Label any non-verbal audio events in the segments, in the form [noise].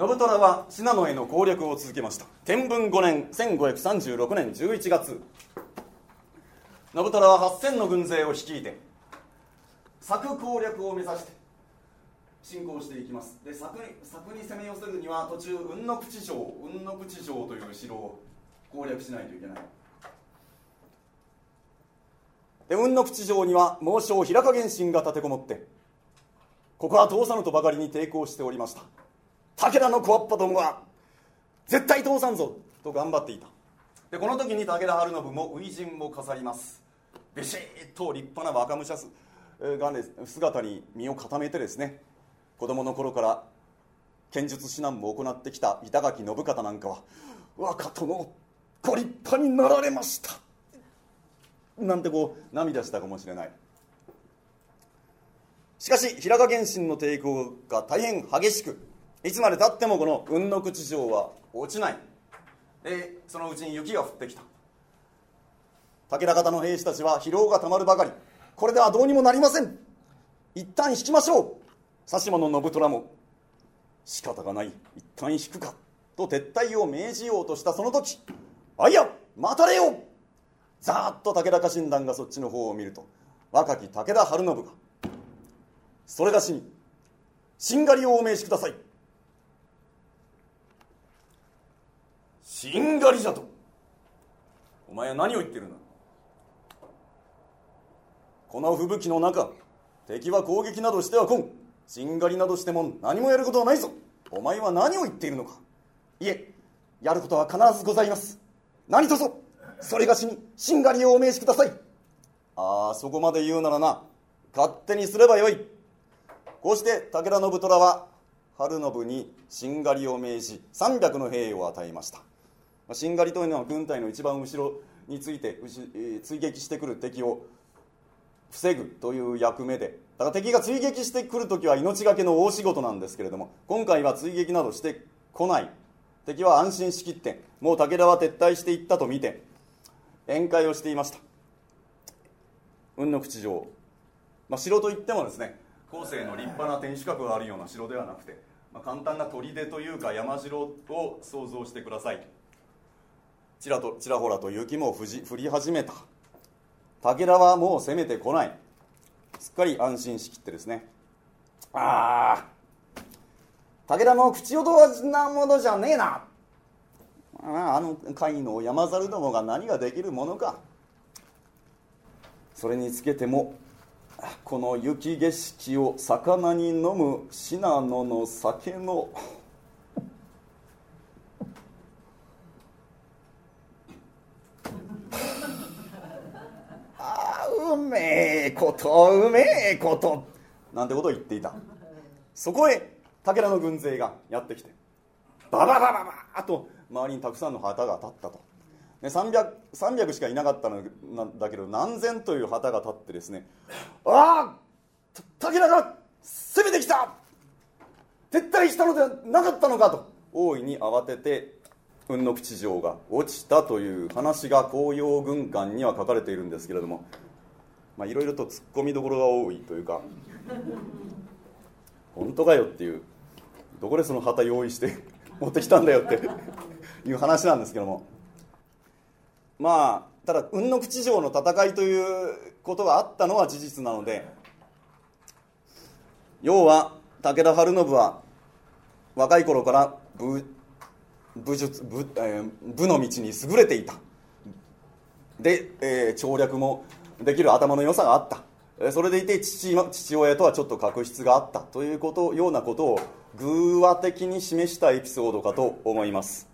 信虎は信濃への攻略を続けました。天文5年1536年11月。信虎は8000の軍勢を率いて柵攻略を目指して進行していきます。で柵に柵に攻め寄せるには途中雲の口城雲の口城という城を攻略しないといけない。で雲の口城には猛将平賀源信が立てこもってここは通さぬとばかりに抵抗しておりました。武田の小っぱどもは絶対通さんぞと頑張っていた。でこの時に武田晴信も初陣を飾ります。ビシッと立派な若武者が、ね、姿に身を固めてですね子供の頃から剣術指南も行ってきた板垣信方なんかは若殿ご立派になられました。なんてこう涙したかもしれない。しかし平賀源信の抵抗が大変激しくいつまでたってもこの雲の口城は落ちない。でそのうちに雪が降ってきた。武田方の兵士たちは疲労がたまるばかり。これではどうにもなりません。一旦引きましょう。佐島の信虎も仕方がない。一旦引くか。と撤退を命じようとしたその時あいや待たれよ。ざーっと武田家臣団がそっちの方を見ると若き武田晴信がそれがしにしんがりをお命じください。しんがりじゃと。お前は何を言ってるんだ。この吹雪の中敵は攻撃などしては来ん。しんがりなどしても何もやることはないぞ。お前は何を言っているのか。いえやることは必ずございます。何とぞそれがしにしんがりをお命じください。ああそこまで言うならな勝手にすればよい。こうして武田信虎は春信にしんがりを命じ300の兵を与えました。しんがりというのは軍隊の一番後ろについて追撃してくる敵を防ぐという役目で。だから敵が追撃してくるときは命がけの大仕事なんですけれども今回は追撃などしてこない。敵は安心しきってもう武田は撤退していったと見て宴会をしていました。雲の口城、まあ、城といってもですね後世の立派な天守閣があるような城ではなくて、まあ、簡単な砦というか山城を想像してください。ちらとちらほらと雪も降り始めた。武田はもう攻めてこない。すっかり安心しきってですね。ああ武田の口ほどなものじゃねえな。ああの甲斐の山猿どもが何ができるものか。それにつけてもこの雪景色を魚に飲む信濃の酒のああうめえことうめえこと。なんてことを言っていた。そこへ武田の軍勢がやってきてバババババーと周りにたくさんの旗が立ったと、ね、300, 300しかいなかったのだけど何千という旗が立ってですねああ武田が攻めてきた。撤退したのではなかったのかと大いに慌てて雲の口城が落ちたという話が紅葉軍艦には書かれているんですけれどもまあいろいろと突っ込みどころが多いというか本当かよっていうどこでその旗用意して [laughs] 持ってきたんだよっていう話なんですけども。まあただ雲の口城の戦いということがあったのは事実なので要は武田晴信は若い頃から武武術武,、えー、武の道に優れていた。で、えー、調略もできる頭の良さがあった。それでいて父父親とはちょっと確執があった。ということようなことを偶話的に示したエピソードかと思います。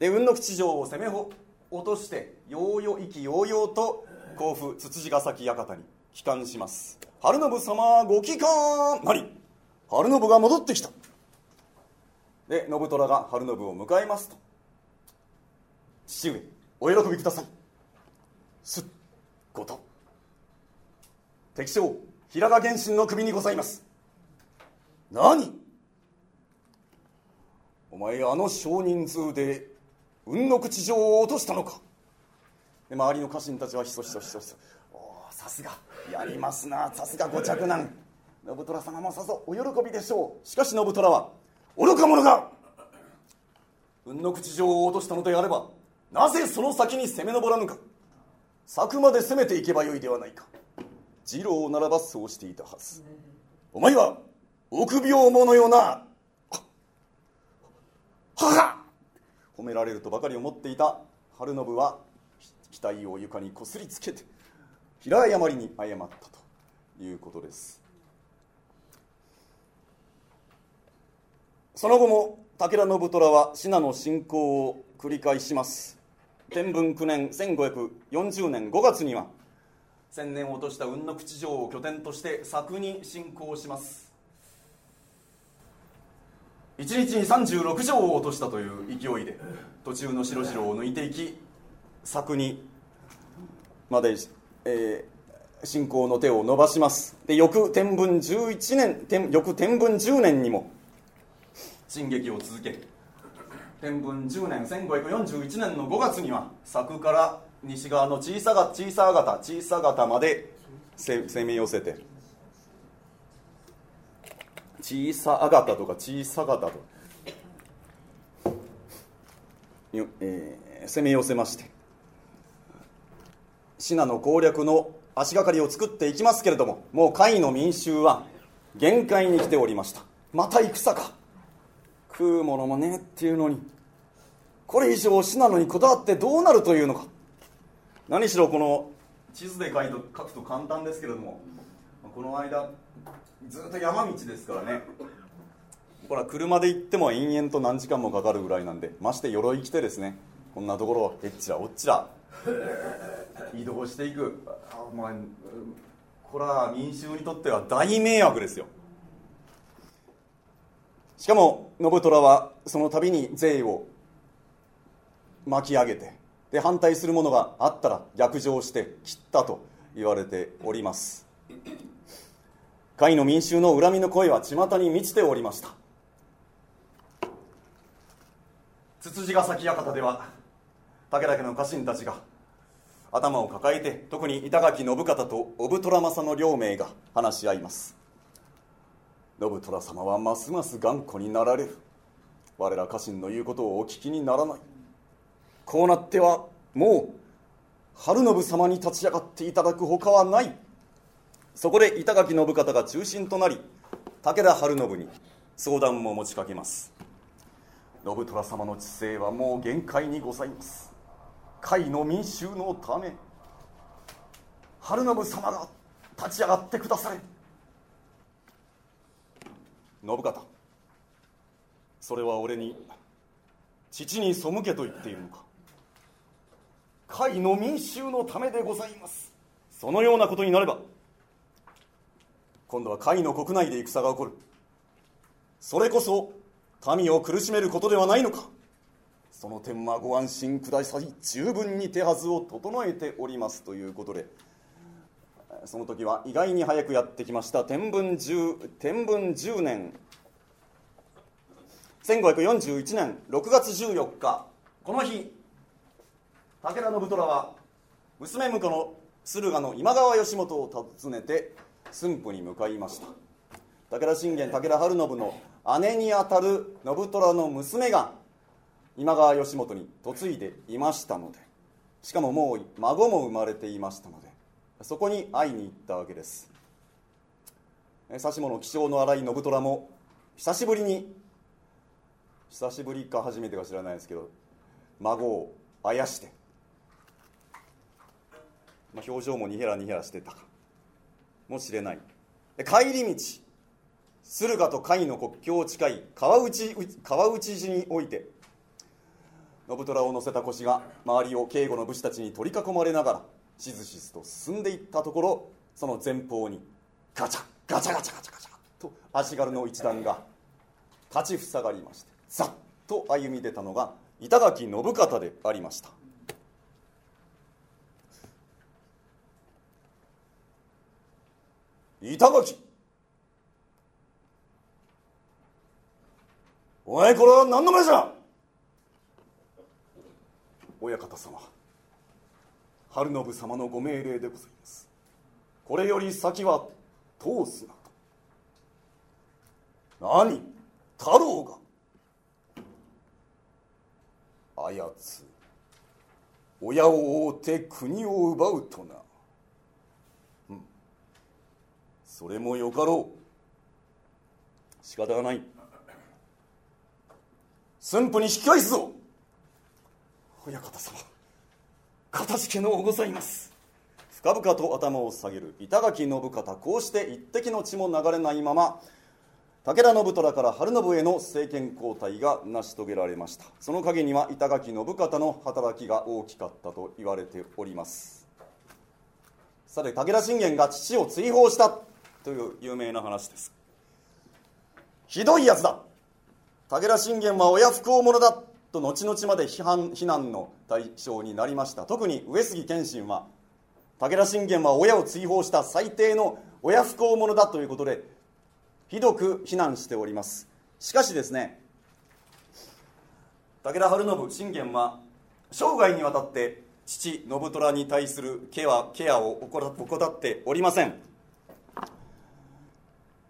で雲の吉城を攻め落としてようよ意気揚々と甲府つつじヶ崎館に帰還します。春信様ご帰還なり春信が戻ってきた。で信虎が春信を迎えますと父上お喜びください。すっごと。敵将平賀源信の首にございます。何？お前あの少人数で雲の口城を落としたのか。で周りの家臣たちはひそひそひそひそ。おさすが。やりますなさすがご嫡男。信虎様もさぞお喜びでしょう。しかし信虎は愚か者が運の口上を落としたのであればなぜその先に攻め上らぬか。柵まで攻めていけばよいではないか。次郎ならばそうしていたはず。お前は臆病者よな。母褒められるとばかり思っていた。春信は額を床にこすりつけて平謝りに謝ったということです。その後も武田信虎は信濃侵攻を繰り返します。天文9年1540年5月には千年を落とした雲の口城を拠点として作に侵攻します。一日に36城を落としたという勢いで途中の白城を抜いていき作にまで、えー、侵攻の手を伸ばします。で翌天文11年天翌天文10年にも進撃を続け天文10年1541年の5月には佐久から西側の小さが小さ方小さ方まで攻め寄せて。小さあがたとか小さ方と、えー、攻め寄せまして。信濃攻略の足がかりを作っていきますけれどももう甲斐の民衆は限界に来ておりました。また戦か。食うものもねっていうのにこれ以上信濃にこだわってどうなるというのか。何しろこの地図で書いと書くと簡単ですけれどもこの間ずっと山道ですからね。これは車で行っても延々と何時間もかかるぐらいなんでまして鎧着てですねこんなところをえっちらおっちら移動していく。まあこれは民衆にとっては大迷惑ですよ。しかも信虎はその度に税を巻き上げてで反対するものがあったら逆上して切ったと言われております。甲斐の民衆の恨みの声は巷に満ちておりました。つつじヶ崎館では武田家の家臣たちが頭を抱えて特に板垣信方と小虎政の両名が話し合います。信虎様はますます頑固になられる。我ら家臣の言うことをお聞きにならない。こうなってはもう春信様に立ち上がっていただくほかはない。そこで板垣信方が中心となり武田晴信に相談も持ちかけます。信虎様の知性はもう限界にございます。甲斐の民衆のため晴信様が立ち上がってくだされ。信方。それは俺に父に背けと言っているのか。甲斐の民衆のためでございます。そのようなことになれば今度は甲斐の国内で戦が起こる。それこそ民を苦しめることではないのか。その点はご安心ください。十分に手はずを整えておりますということで。その時は意外に早くやってきました。天文 10, 天文10年。1541年。6月14日。この日武田信虎は娘婿の駿河の今川義元を訪ねて駿府に向かいました。武田信玄武田晴信の姉にあたる信虎の娘が今川義元に嫁いでいましたのでしかももう孫も生まれていましたのでそこに会いに行ったわけです。指物気性の荒い信虎も久しぶりに久しぶりか初めてか知らないですけど孫をあやして、まあ、表情もにへらにへらしてたかもしれない。帰り道駿河と甲斐の国境近い川内川内寺において信虎を乗せた腰が周りを警護の武士たちに取り囲まれながらしずしずと進んでいったところその前方にガチャガチャガチャガチャガチャと足軽の一団が立ちふさがりましてざっと歩み出たのが板垣信方でありました。板垣お前これは何の前じゃ！親方様。春信様のご命令でございます。これより先は通すなと。何？太郎が。あやつ親を追うて国を奪うとな、うん、それもよかろう。仕方がない。駿府に引き返すぞ。親方様。かたじけのございます。深々と頭を下げる。板垣信方こうして一滴の血も流れないまま武田信虎から春信への政権交代が成し遂げられました。その陰には板垣信方の働きが大きかったと言われております。さて武田信玄が父を追放したという有名な話です。ひどいやつだ。武田信玄は親不孝者だ。と後々まで批判非難の対象になりました。特に上杉謙信は武田信玄は親を追放した最低の親不孝者だということでひどく非難しております。しかしですね武田晴信信玄は生涯にわたって父信虎に対するケアケアを怠っておりません。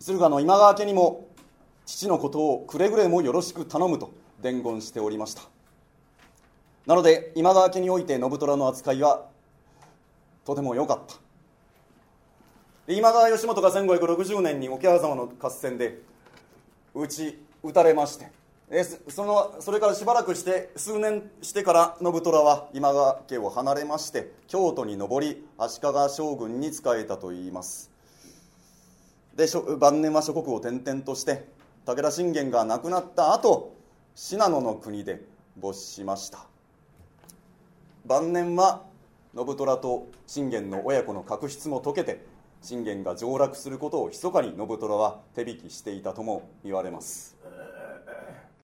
駿河の今川家にも父のことをくれぐれもよろしく頼むと。伝言しておりました。なので今川家において信虎の扱いはとても良かった。今川義元が1560年に桶狭間の合戦で撃ち撃たれましてそのそれからしばらくして数年してから信虎は今川家を離れまして京都に上り足利将軍に仕えたといいます。で晩年は諸国を転々として武田信玄が亡くなった後信濃の国で没しました。晩年は信虎と信玄の親子の確執も解けて信玄が上洛することを密かに信虎は手引きしていたとも言われます。